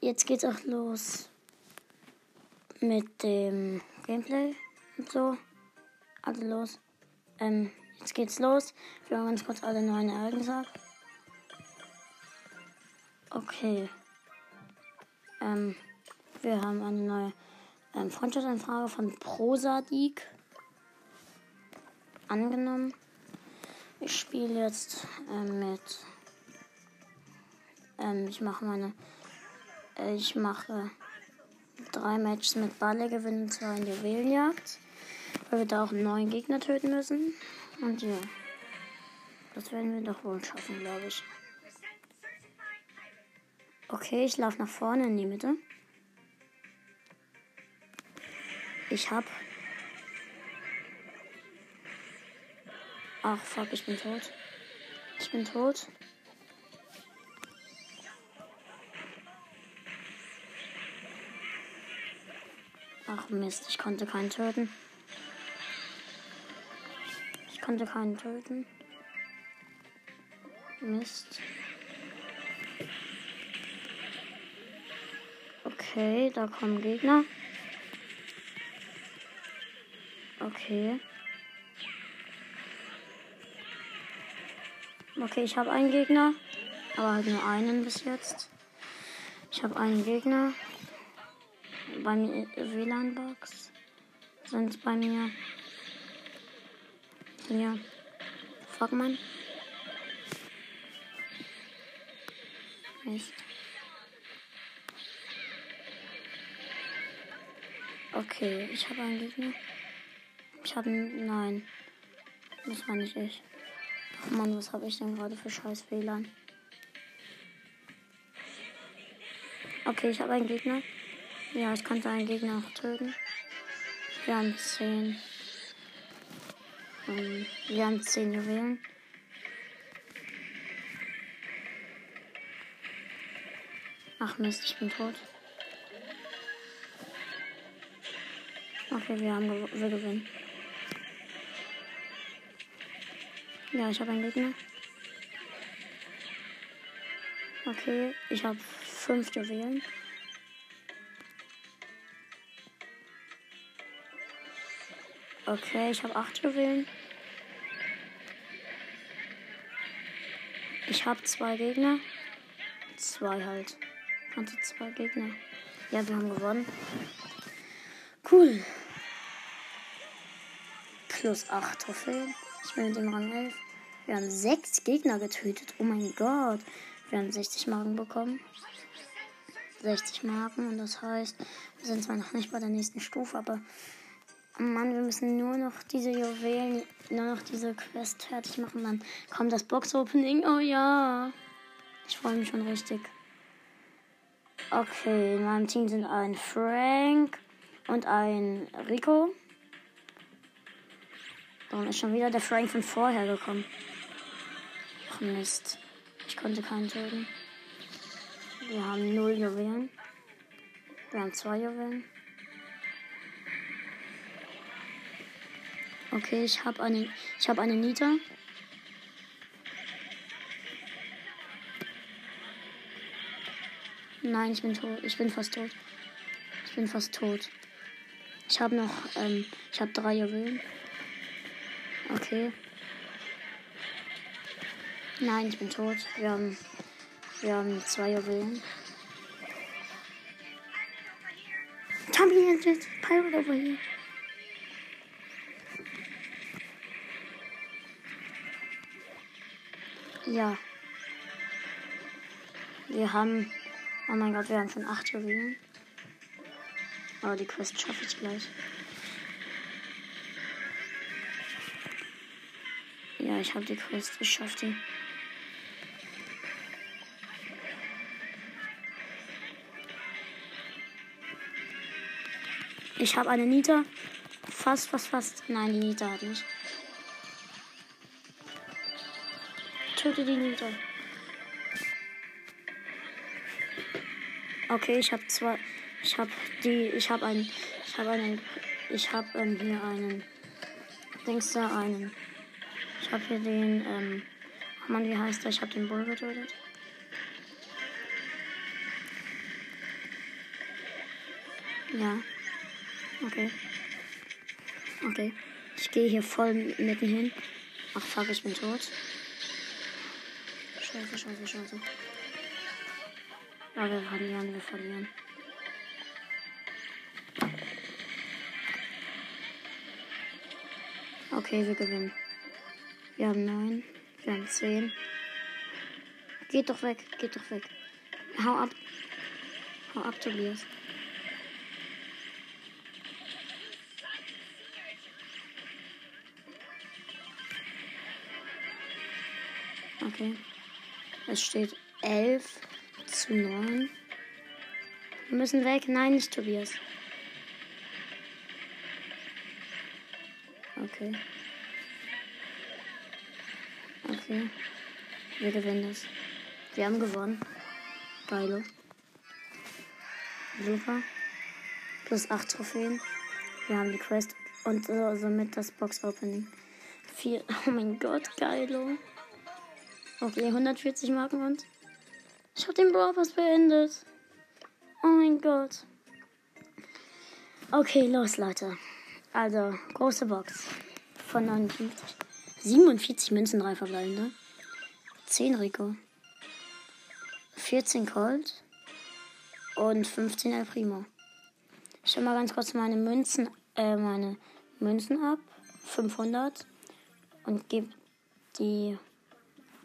jetzt geht's auch los mit dem Gameplay und so. Also los. Ähm, jetzt geht's los. Wir haben ganz kurz alle neuen Ereignisse ab. Okay. Ähm, wir haben eine neue ähm, Freundschaftsanfrage von Prosadik angenommen. Ich spiele jetzt ähm, mit. Ähm, ich mache meine. Ich mache drei Matches mit Balle, gewinnen zwei in Juwelenjagd. Weil wir da auch einen neuen Gegner töten müssen. Und ja. Das werden wir doch wohl schaffen, glaube ich. Okay, ich laufe nach vorne in die Mitte. Ich hab. Ach fuck, ich bin tot. Ich bin tot. Ach Mist, ich konnte keinen töten. Ich konnte keinen töten. Mist. Okay, da kommen Gegner. Okay. Okay, ich habe einen Gegner. Aber halt nur einen bis jetzt. Ich habe einen Gegner. Bei mir WLAN-Box sind bei mir. Ja. Fuck man. Mist. Okay, ich habe einen Gegner. Ich habe nein. Das war nicht ich. Ach man, was habe ich denn gerade für scheiß WLAN? Okay, ich habe einen Gegner. Ja, ich konnte einen Gegner auch töten. Wir haben 10. Ähm, wir haben 10 Juwelen. Ach Mist, ich bin tot. Okay, wir haben gew wir gewinnen. Ja, ich habe einen Gegner. Okay, ich habe fünf Juwelen. Okay, ich habe acht Juwelen. Ich habe zwei Gegner. Zwei halt. Hatte zwei Gegner. Ja, wir haben gewonnen. Cool. Plus 8 Trophäen. Ich bin mit dem Rang 11. Wir haben 6 Gegner getötet. Oh mein Gott. Wir haben 60 Marken bekommen. 60 Marken. Und das heißt, wir sind zwar noch nicht bei der nächsten Stufe, aber Mann, wir müssen nur noch diese Juwelen, nur noch diese Quest fertig machen. Dann kommt das Box-Opening. Oh ja. Ich freue mich schon richtig. Okay, in meinem Team sind ein Frank und ein Rico. Dann ist schon wieder der Frank von vorher gekommen. Ach Mist. Ich konnte keinen töten. Wir haben null Juwelen. Wir haben zwei Juwelen. Okay, ich habe eine, ich habe eine Nita. Nein, ich bin tot. Ich bin fast tot. Ich bin fast tot. Ich habe noch, ähm, ich habe drei Juwelen. Okay. Nein, ich bin tot. Wir haben, wir haben zwei Juwelen. Tommy Engine, Pirate over here. Ja. Wir haben, oh mein Gott, wir haben schon acht Juwelen. Aber die Quest schaffe ich gleich. Ja, ich habe die Quest. Ich schaffe die. Ich habe eine Nita. Fast, fast, fast. Nein, die Nita hat nicht. Töte die Nita. Okay, ich habe zwei. Ich habe die. Ich habe einen. Ich habe einen. Ich habe ähm, hier einen. Denkst du einen? Ich habe hier den, ähm, oh Mann, wie heißt der? Ich habe den Bull getötet. Ja. Okay. Okay. Ich gehe hier voll mitten hin. Ach fuck, ich bin tot. Scheiße, scheiße, scheiße. Ja, wir verlieren, wir verlieren. Okay, wir gewinnen. Wir haben neun. Wir haben zehn. Geht doch weg, geht doch weg. Hau ab. Hau ab, Tobias. Okay. Es steht 11 zu 9. Wir müssen weg. Nein, nicht Tobias. Okay. Okay. Wir gewinnen das. Wir haben gewonnen. Geilo. Super. Plus 8 Trophäen. Wir haben die Quest und äh, somit das Box Opening. Vier. Oh mein Gott, geilo. Okay, 140 Marken und ich habe den Brawl Pass beendet. Oh mein Gott. Okay, los, Leute. Also, große Box von 59. 47 Münzen, 3 verbleibende. 10 Rico. 14 Colt. Und 15 El Primo. Ich schau mal ganz kurz meine Münzen, äh, meine Münzen ab. 500. Und gebe die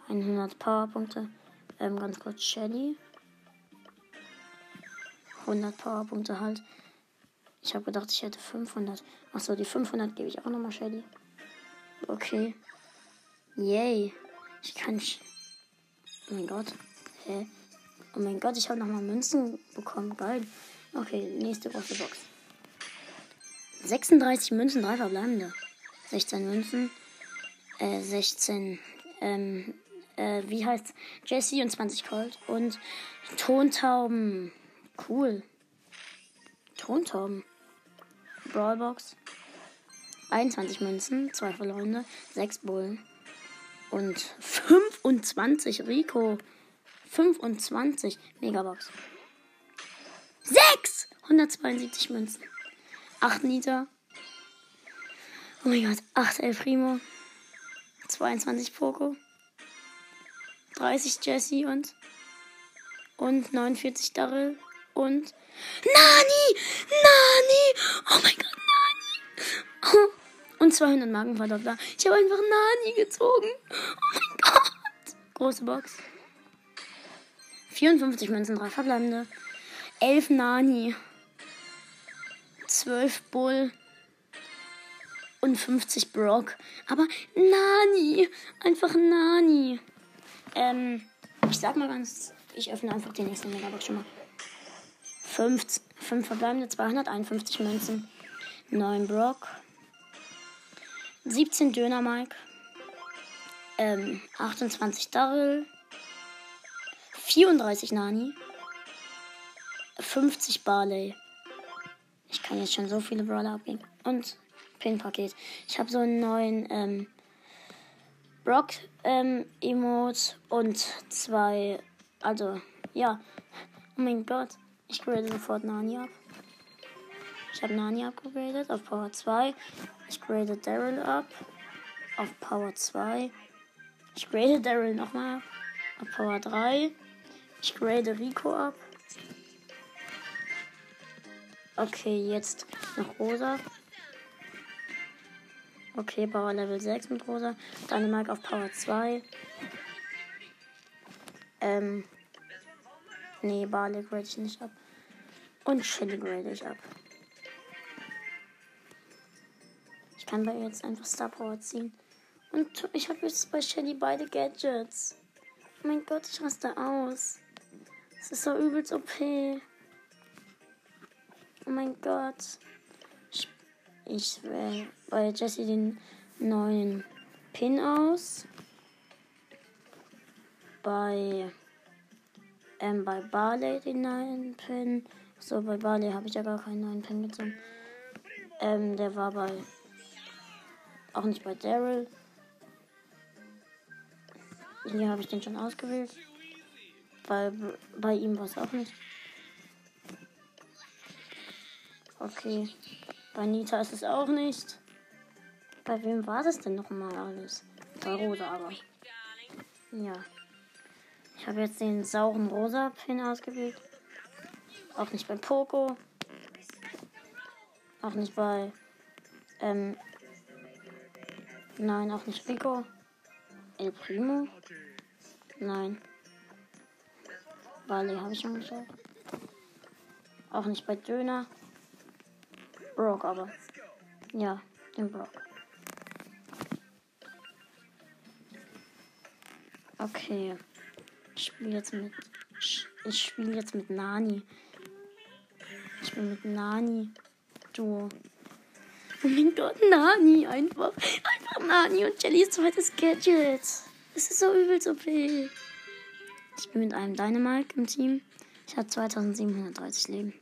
100 Powerpunkte. Ähm, ganz kurz Shelly. 100 Powerpunkte halt. Ich habe gedacht, ich hätte 500. Achso, die 500 gebe ich auch nochmal Shelly. Okay. Yay. Ich kann. Sch oh mein Gott. Hä? Oh mein Gott, ich habe nochmal Münzen bekommen. Geil. Okay, nächste große Box. 36 Münzen, 3 verbleibende. 16 Münzen. Äh, 16 ähm, äh, wie heißt Jesse und 20 Colt und Tontauben. Cool. Tontauben. Brawlbox. 21 Münzen, 2 verlorene, 6 Bullen. Und 25 Rico. 25 Megabox. 6! 172 Münzen. 8 Nita. Oh mein Gott, 8 El Primo. 22 Poco. 30 Jesse und und 49 Daryl und Nani! Nani! Oh mein Gott, Nani! Oh. Und 200 Markenverdoppler. Ich habe einfach Nani gezogen. Oh mein Gott! Große Box. 54 Münzen, 3 verbleibende. 11 Nani. 12 Bull. Und 50 Brock. Aber Nani! Einfach Nani. Ähm, ich sag mal ganz, ich öffne einfach die nächste Megabox schon mal. 5, 5 verbleibende 251 Münzen. 9 Brock. 17 Döner Mike. Ähm, 28 Daryl. 34 Nani. 50 Barley. Ich kann jetzt schon so viele Brawler abgeben. Und Pin-Paket. Ich habe so einen neuen ähm, Brock ähm, und zwei. Also, ja. Oh mein Gott. Ich grade sofort Nani ab. Ich habe Nani abgegradet auf Power 2. Ich grade Daryl ab auf Power 2. Ich grade Daryl nochmal auf Power 3. Ich grade Rico ab. Okay, jetzt noch Rosa. Okay, Power Level 6 mit Rosa. Dynamite auf Power 2. Ähm. Nee, Barley grade ich nicht ab. Und Shelly grade ich ab. Ich kann bei ihr jetzt einfach Star Power ziehen. Und ich habe jetzt bei Shelly beide Gadgets. Oh mein Gott, ich raste aus. Das ist so übelst OP. Oh mein Gott. Ich wähle bei Jesse den neuen Pin aus. Bei ähm, bei Barley den neuen Pin. So, bei Barley habe ich ja gar keinen neuen Pin gezogen. Ähm, der war bei. Auch nicht bei Daryl. Hier habe ich den schon ausgewählt. Bei, bei ihm war es auch nicht. Okay. Bei Nita ist es auch nicht. Bei wem war das denn nochmal alles? Bei Rosa aber. Ja. Ich habe jetzt den sauren rosa Pin ausgewählt. Auch nicht bei Poco. Auch nicht bei. Ähm. Nein, auch nicht Rico. El Primo. Nein. Bali habe ich schon gesagt. Auch nicht bei Döner. Brock aber. Ja, den Brock. Okay. Ich spiele jetzt mit. Ich spiele jetzt mit Nani. Ich bin mit Nani. Duo. Oh mein Gott, Nani einfach. Einfach Nani und Jellys zweites Gadget. Das ist so übelst OP. Ich bin mit einem Dynamite im Team. Ich habe 2730 Leben.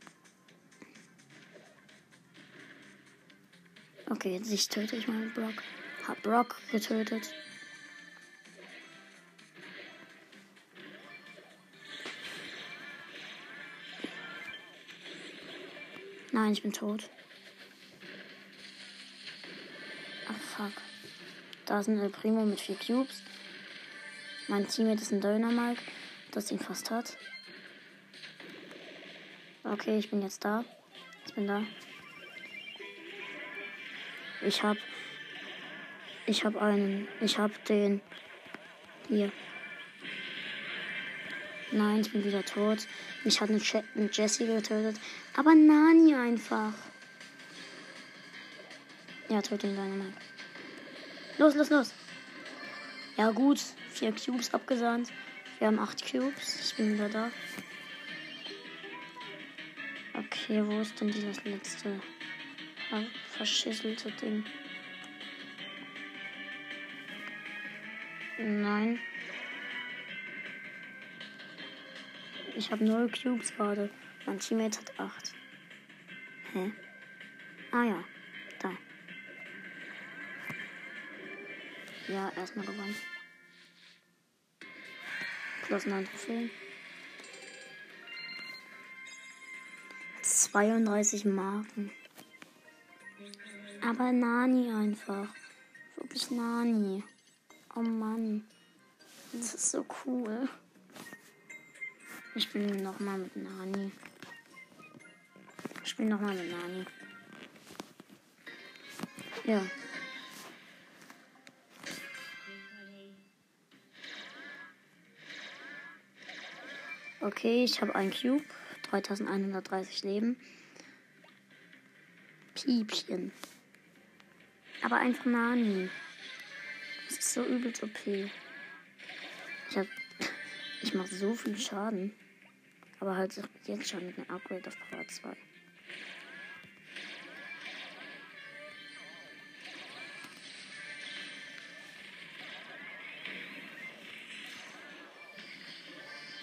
Okay, jetzt ich töte ich mal Brock. Hab Brock getötet. Nein, ich bin tot. Ach fuck. Da ist ein El Primo mit vier Cubes. Mein Teammate ist ein Döner das ihn fast hat. Okay, ich bin jetzt da. Ich bin da. Ich hab. Ich hab einen. Ich hab den. Hier. Nein, ich bin wieder tot. Mich hat ein Jesse getötet. Aber Nani einfach. Ja, töte ihn Dynamite. Los, los, los. Ja, gut. Vier Cubes abgesandt. Wir haben acht Cubes. Ich bin wieder da. Okay, wo ist denn dieses letzte verschisselte Ding? Nein. Ich habe null Cubes gerade. Mein Teammate hat acht. Hä? Ah ja, da. Ja, erstmal gewonnen. Plus 9 Trophäen. 32 Marken. Aber Nani einfach. Wirklich Nani. Oh Mann. Das ist so cool. Ich spiele nochmal mit Nani. Ich spiele nochmal mit Nani. Ja. Okay, ich habe einen Cube. 3130 Leben. Piepchen. Aber einfach Nani. Das ist so übelst OP. Ich hab. Ich mache so viel Schaden. Aber halt jetzt schon mit einem Upgrade auf Power 2.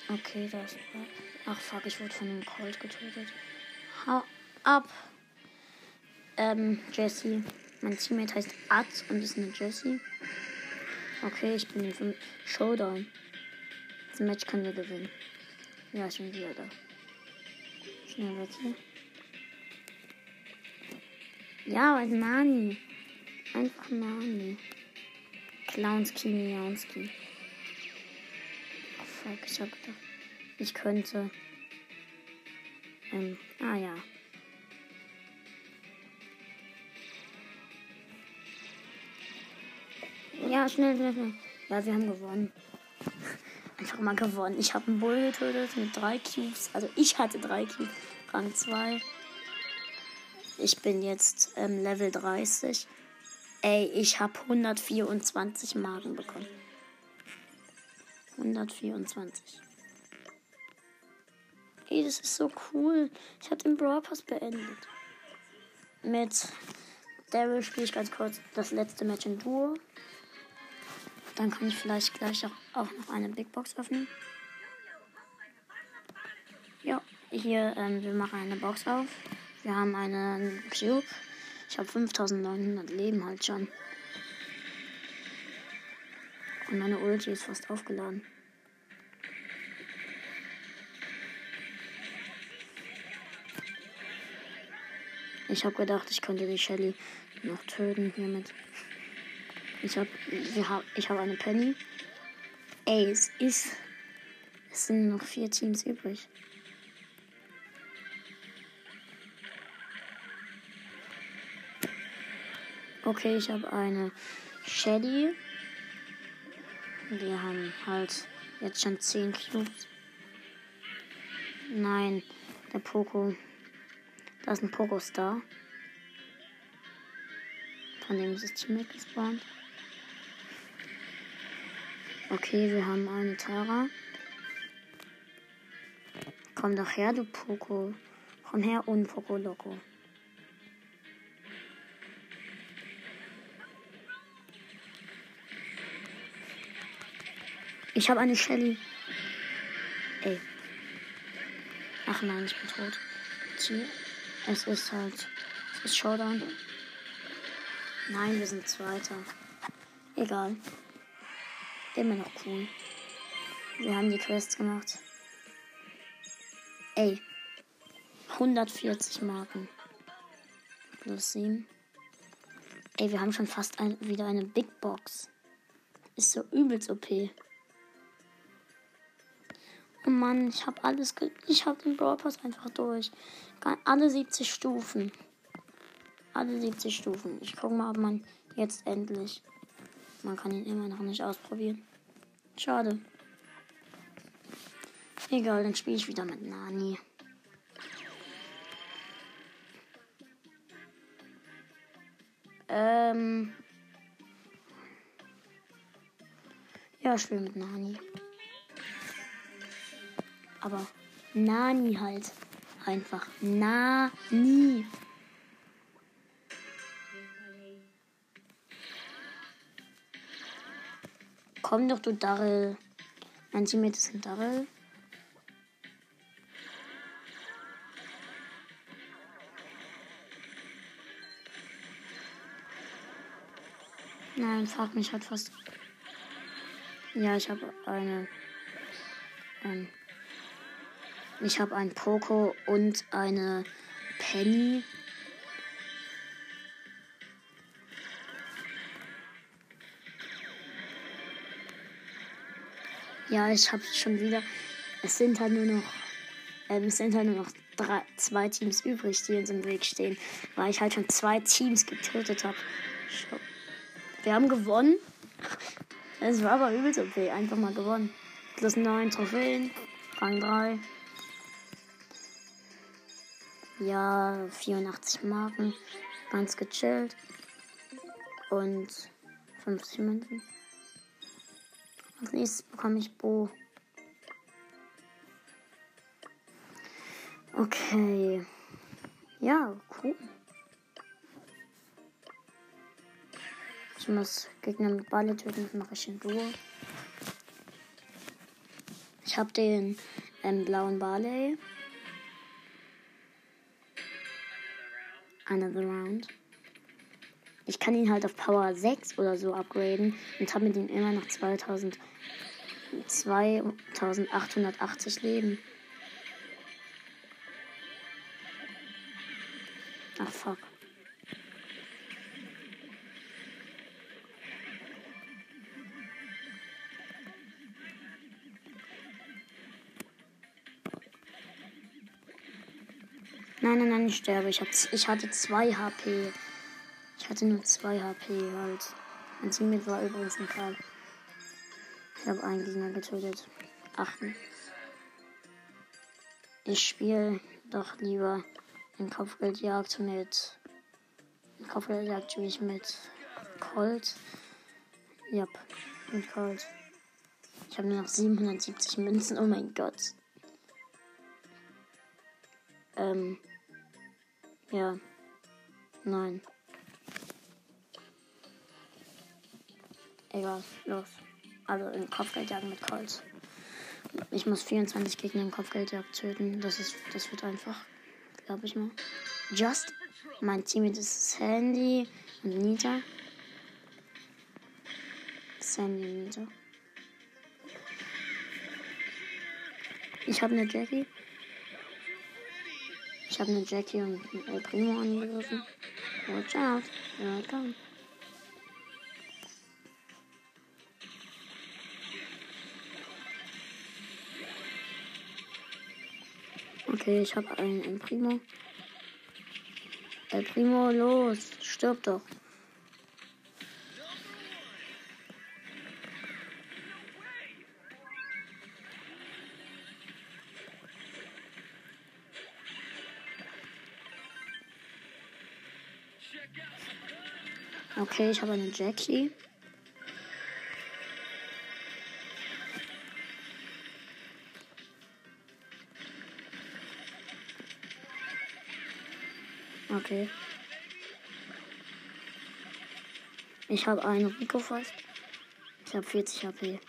Okay, das war. Ach fuck, ich wurde von einem Colt getötet. Hau ab. Ähm, Jesse. Mein Teammate heißt Ad und ist eine Jesse. Okay, ich bin im Showdown. Das Match können wir gewinnen. Ja, ich bin wieder da. Schnell weg hier. Ja, ein Nani. Einfach Nani. Clownski, Miaunski. Oh fuck, ich hab gedacht, ich könnte. Ähm, ah ja. Ja, schnell, schnell, schnell. Ja, wir haben gewonnen einfach mal gewonnen. Ich habe einen Bull getötet mit drei Cubes. Also ich hatte drei Cubes. Rang 2. Ich bin jetzt ähm, Level 30. Ey, ich habe 124 Marken bekommen. 124. Ey, das ist so cool. Ich habe den Brawl Pass beendet. Mit Daryl spiele ich ganz kurz das letzte Match in Duo. Dann kann ich vielleicht gleich auch, auch noch eine Big Box öffnen. Ja, hier, ähm, wir machen eine Box auf. Wir haben einen Cube. Ich habe 5900 Leben halt schon. Und meine Ulti ist fast aufgeladen. Ich habe gedacht, ich könnte die Shelly noch töten hiermit. Ich habe ich hab eine Penny. Ey, es ist. Es sind noch vier Teams übrig. Okay, ich habe eine Shelly. Wir haben halt jetzt schon 10 Cubes. Nein, der Poco. Da ist ein Poco-Star. Von dem ist das Team gespawnt. Okay, wir haben eine Tara. Komm doch her, du Poco. Komm her und Poco Loco. Ich habe eine Shelly. Ey. Ach nein, ich bin tot. Es ist halt. Es ist Showdown. Nein, wir sind Zweiter. Egal. Immer noch cool. Wir haben die Quests gemacht. Ey. 140 Marken. Plus 7. Ey, wir haben schon fast ein, wieder eine Big Box. Ist so übelst OP. Oh Mann, ich habe alles. Ich habe den Brawl Pass einfach durch. Alle 70 Stufen. Alle 70 Stufen. Ich gucke mal, ob man jetzt endlich. Man kann ihn immer noch nicht ausprobieren. Schade. Egal, dann spiele ich wieder mit Nani. Ähm. Ja, ich spiele mit Nani. Aber Nani halt. Einfach Nani. Komm doch, du Darrell. Mein Teammate ist ein Darrell. Nein, frag mich halt fast. Ja, ich habe eine. Ähm, ich habe ein Poco und eine Penny. Ja, ich habe schon wieder. Es sind halt nur noch. Ähm, es sind halt nur noch drei, zwei Teams übrig, die uns im Weg stehen. Weil ich halt schon zwei Teams getötet habe. Wir haben gewonnen. Es war aber übelst okay. Einfach mal gewonnen. Plus 9 Trophäen. Rang 3. Ja, 84 Marken. Ganz gechillt. Und 50 Münzen. Als nächstes bekomme ich Bo. Okay. Ja, cool. Ich muss Gegner mit Balle töten, das mache ich in Duo. Ich habe den ähm, blauen Barley. Another Round. Ich kann ihn halt auf Power 6 oder so upgraden und habe mit ihm immer noch 2000, 2880 Leben. Ach fuck. Nein, nein, nein, ich sterbe. Ich, hab, ich hatte 2 HP. Ich hatte nur 2 HP halt. Mein Teammate war übrigens ein Karl. Ich habe einen Gegner getötet. Achten. Ich spiele doch lieber in Kopfgeldjagd mit. In Kopfgeldjagd spiele ich mit Colt. Ja, mit Colt. Ich habe nur noch 770 Münzen. Oh mein Gott. Ähm. Ja. Nein. Egal, los. Also in Kopfgeldjagd mit Colts. Ich muss 24 Gegner in Kopfgeldjagd töten. Das ist, das wird einfach, glaube ich mal. Just. Mein Teammate ist Sandy und Nita. Sandy und Nita. Ich habe eine Jackie. Ich habe eine Jackie und einen Primo angegriffen. Watch out. Here I come. Okay, ich habe einen El Primo. El Primo, los. Stirb doch. Okay, ich habe eine Jackie. Okay. Ich habe einen Rico fast. Ich habe 40 HP.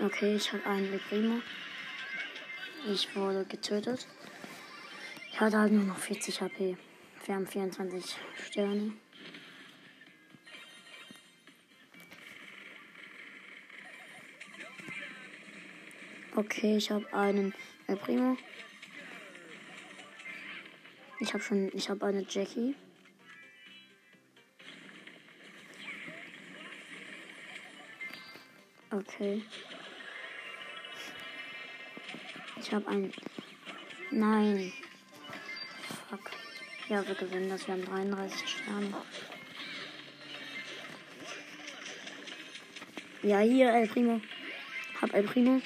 Okay, ich habe einen Le Primo. Ich wurde getötet. Ich hatte halt nur noch 40 HP. Wir haben 24 Sterne. Okay, ich habe einen El Primo. Ich habe schon, ich habe eine Jackie. Okay. Ich habe ein. Nein. Fuck. Ja, wir gewinnen das. Wir haben 33 Sterne. Ja, hier, El Primo. Hab El Primo.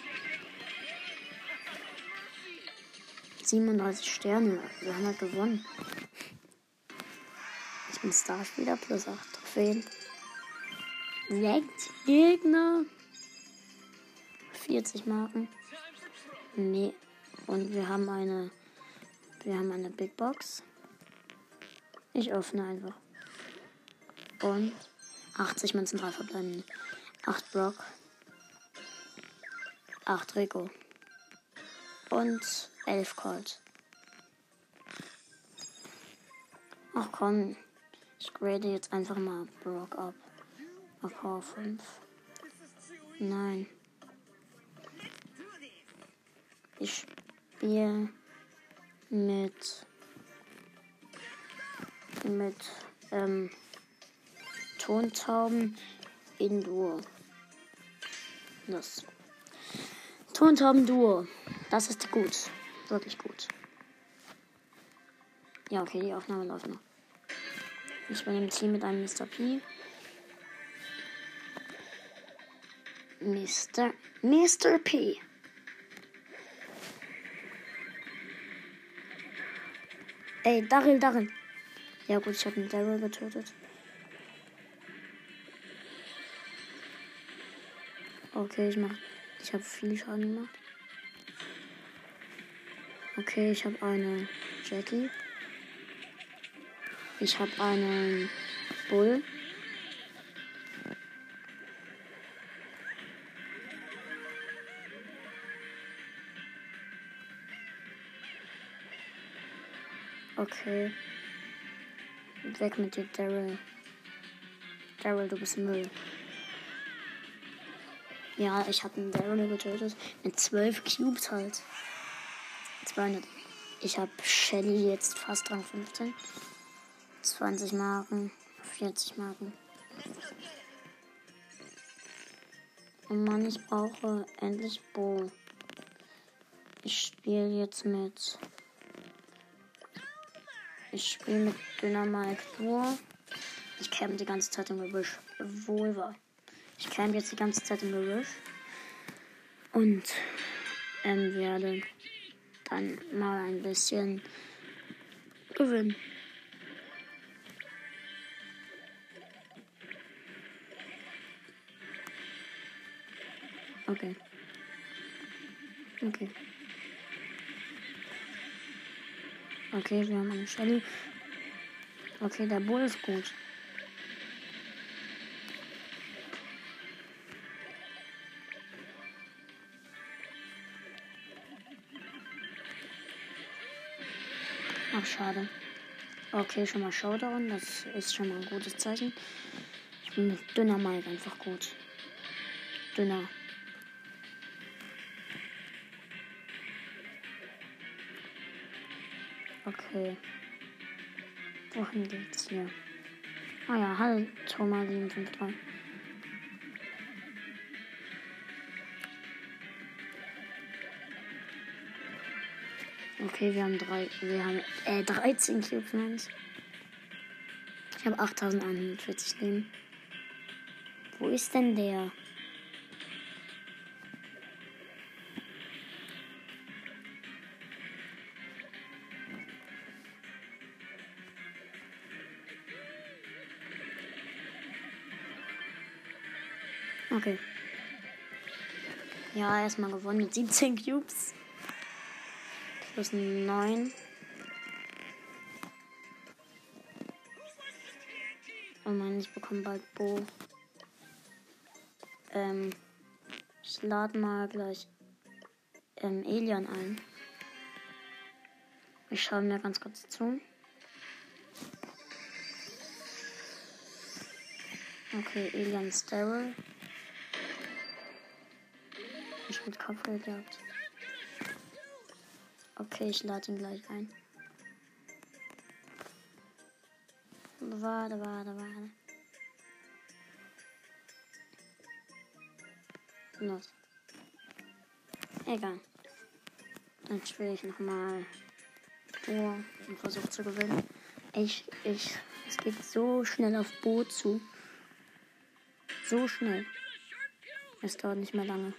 37 Sterne. Wir haben halt gewonnen. Ich bin Starspieler plus 8 Trophäen. 6 Gegner. 40 Marken. Nee. Und wir haben eine. Wir haben eine Big Box. Ich öffne einfach. Und 80 Münzen, 3 verbleiben. 8 Brock. 8 Rico. Und 11 Colt. Ach komm. Ich grade jetzt einfach mal Brock ab. Auf Power 5. Nein. Ich spiele mit mit ähm, Tontauben in Duo. Das Tontauben Duo. Das ist gut. Wirklich gut. Ja, okay, die Aufnahme läuft noch. Ich bin im Team mit einem Mr. P. Mr. Mr. P. Ey, Daryl, Daryl. Ja gut, ich habe einen Daryl getötet. Okay, ich mach. Ich habe viel Schaden gemacht. Okay, ich habe eine Jackie. Ich habe einen Bull. Okay. Weg mit dir, Daryl. Daryl, du bist Müll. Ja, ich habe einen Daryl getötet. Mit 12 Cubes halt. 200. Ich habe Shelly jetzt fast Rang 15. 20 Marken. 40 Marken. Oh Mann, ich brauche endlich Bo. Ich spiele jetzt mit ich spiele mit Dynamite Duo. Ich camp die ganze Zeit im Gebüsch. War. Ich camp jetzt die ganze Zeit im Gebüsch. Und ähm, werde dann mal ein bisschen gewinnen. Okay. Okay. Okay, wir haben eine Shelly. Okay, der Bull ist gut. schade. Okay, schon mal Showdown, das ist schon mal ein gutes Zeichen. Ich bin mit dünner Mike einfach gut. Dünner. Okay. Wohin geht's hier? Ah ja, hallo, Thomas 753. Okay, wir haben drei, wir haben äh, 13 Cubes. Ich habe 8140 Leben. Wo ist denn der? Okay. Ja, erstmal gewonnen mit 17 Cubes. Plus 9. Oh Mann, ich bekomme bald Bo. Ähm, ich lade mal gleich ähm, Elian ein. Ich schaue mir ganz kurz zu. Okay, Elian Sterile. Ich mit Kopfgeld gehabt. Okay, ich lade ihn gleich ein. Warte, warte, warte. Los. Egal. Dann spiele ich nochmal Duo und versuche zu gewinnen. Ich, ich, es geht so schnell auf Boot zu. So schnell. Es dauert nicht mehr lange.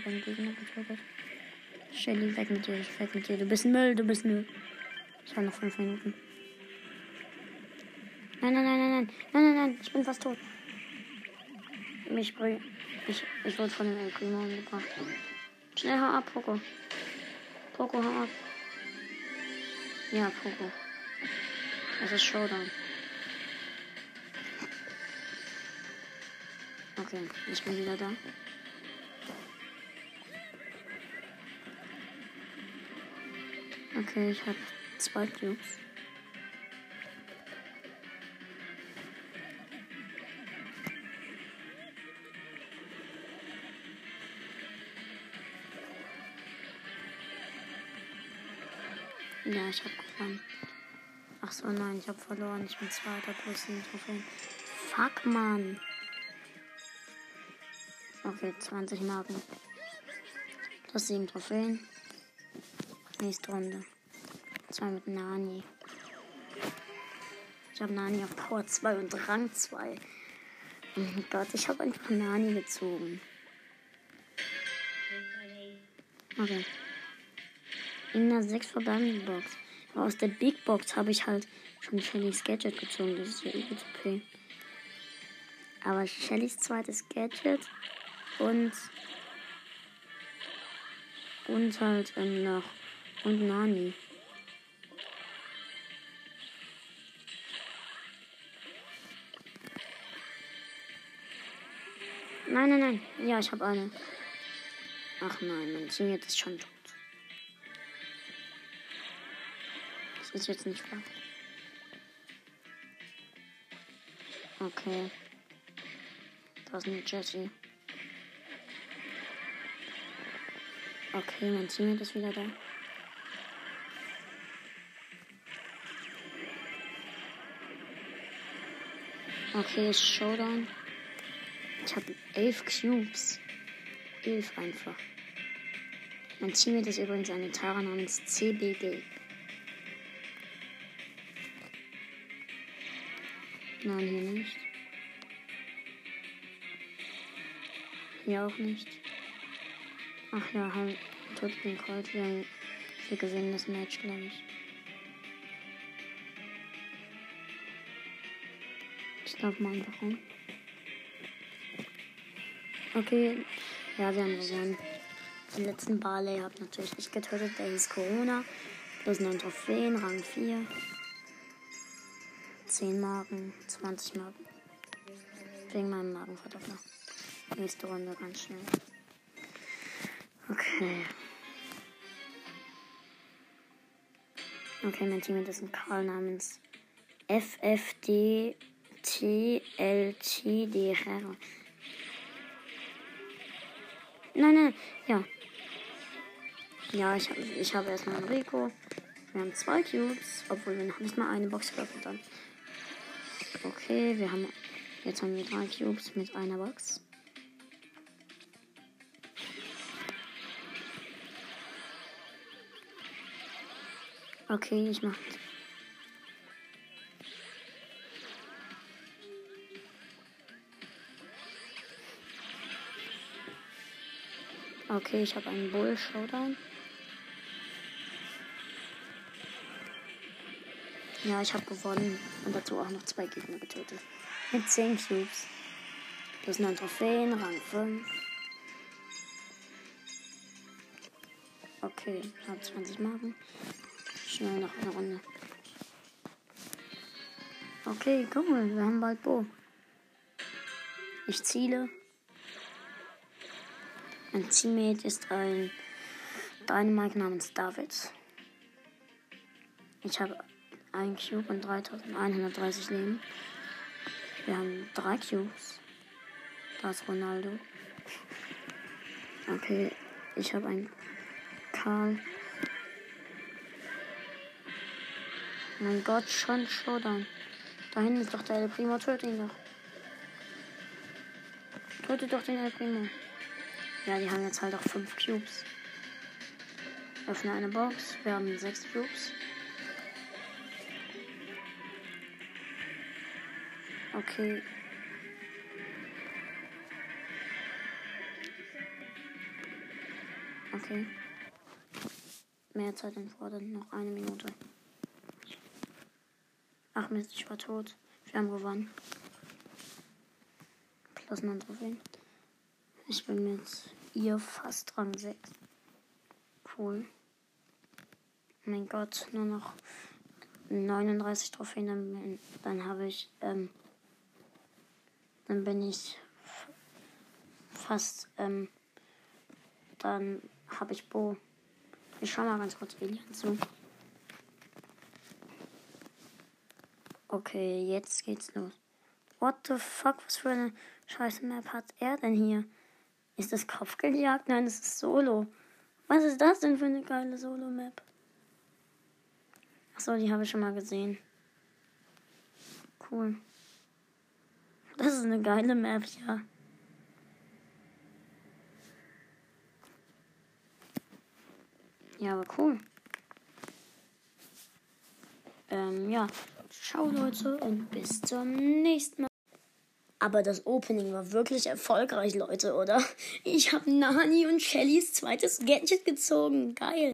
Habe einen Gegner getötet. Shelly, weg mit dir, ich weg mit dir. Du bist Müll, du bist Müll. Ich habe noch fünf Minuten. Nein, nein, nein, nein, nein, nein, nein, nein, ich bin fast tot. Mich bring. Ich, ich wurde von dem El umgebracht. Schnell, hau ab, Poco. Poco, hau ab. Ja, Poco. Das ist Showdown. Okay, ich bin wieder da. Okay, ich habe zwei Cubes. Ja, ich habe gewonnen. Ach so, nein, ich habe verloren. Ich bin zweiter sieben Trophäen. Fuck, Mann. Okay, 20 Marken. Plus sieben Trophäen. Nächste Runde. Zwei mit Nani. Ich habe Nani auf Power 2 und Rang 2. Oh mein Gott, ich habe einfach Nani gezogen. Okay. In der 6 verbleibenden Box. Aber aus der Big Box habe ich halt schon Shellys Gadget gezogen. Das ist ja übelst okay. Aber Shellys zweites Gadget und und halt ähm, noch und Nani. Nein, nein, nein. Ja, ich habe eine. Ach nein, mein Teammate ist schon tot. Das ist jetzt nicht wahr. Okay. Da ist eine Jessie. Okay, mein Teammate ist wieder da. Okay, Showdown. Ich habe elf Cubes. Elf einfach. Mein Teammate ist übrigens eine Tara namens CBG. Nein, hier nicht. Hier auch nicht. Ach ja, halt. Tut den Colt. Wir, wir gewinnen das Match, glaube ich. Ich laufe mal einfach rum. Okay. Ja, wir haben gewonnen. Den letzten Barley habe natürlich nicht getötet. Der hieß Corona. Plus 9 Trophäen, Rang 4. 10 Marken, 20 Marken. Wegen meinem Magenverdoppler. Nächste Runde ganz schnell. Okay. Okay, mein Teammate ist ein Karl namens FFD TLT Nein, nein, ja. Ja, ich, ich habe erstmal einen Rico. Wir haben zwei Cubes, obwohl wir noch nicht mal eine Box geöffnet haben. Okay, wir haben. Jetzt haben wir drei Cubes mit einer Box. Okay, ich mach. Okay, ich habe einen Bull Showdown. Ja, ich habe gewonnen und dazu auch noch zwei Gegner getötet. Mit 10 Cubes. Plus 9 Trophäen, Rang 5. Okay, habe 20 Marken. Schnell noch eine Runde. Okay, mal, wir haben bald Bo. Ich ziele. Mein Teammate ist ein Dynamite namens David. Ich habe ein Cube und 3130 Leben. Wir haben drei Cubes. Da ist Ronaldo. Okay, ich habe einen Karl. Mein Gott, schon Showdown. Da hinten ist doch der El Primo. Töte ihn doch. Töte doch den El Primo. Ja, die haben jetzt halt auch fünf Cubes. Öffne eine Box. Wir haben sechs Cubes. Okay. Okay. Mehr Zeit entfordert. Noch eine Minute. Ach Mist, ich war tot. Wir haben gewonnen. Plus 9 Trophäen. Ich bin mit ihr fast Rang 6. Cool. Mein Gott, nur noch 39 Trophäen. Dann, dann habe ich, ähm, dann bin ich fast, ähm, dann habe ich Bo. Ich schau mal ganz kurz Alien zu. Okay, jetzt geht's los. What the fuck? Was für eine scheiße Map hat er denn hier? Ist das Kopfgeldjagd? Nein, das ist Solo. Was ist das denn für eine geile Solo-Map? Achso, die habe ich schon mal gesehen. Cool. Das ist eine geile Map, ja. Ja, aber cool. Ähm, ja. Ciao Leute und bis zum nächsten Mal. Aber das Opening war wirklich erfolgreich, Leute, oder? Ich habe Nani und Shellys zweites Gadget gezogen. Geil.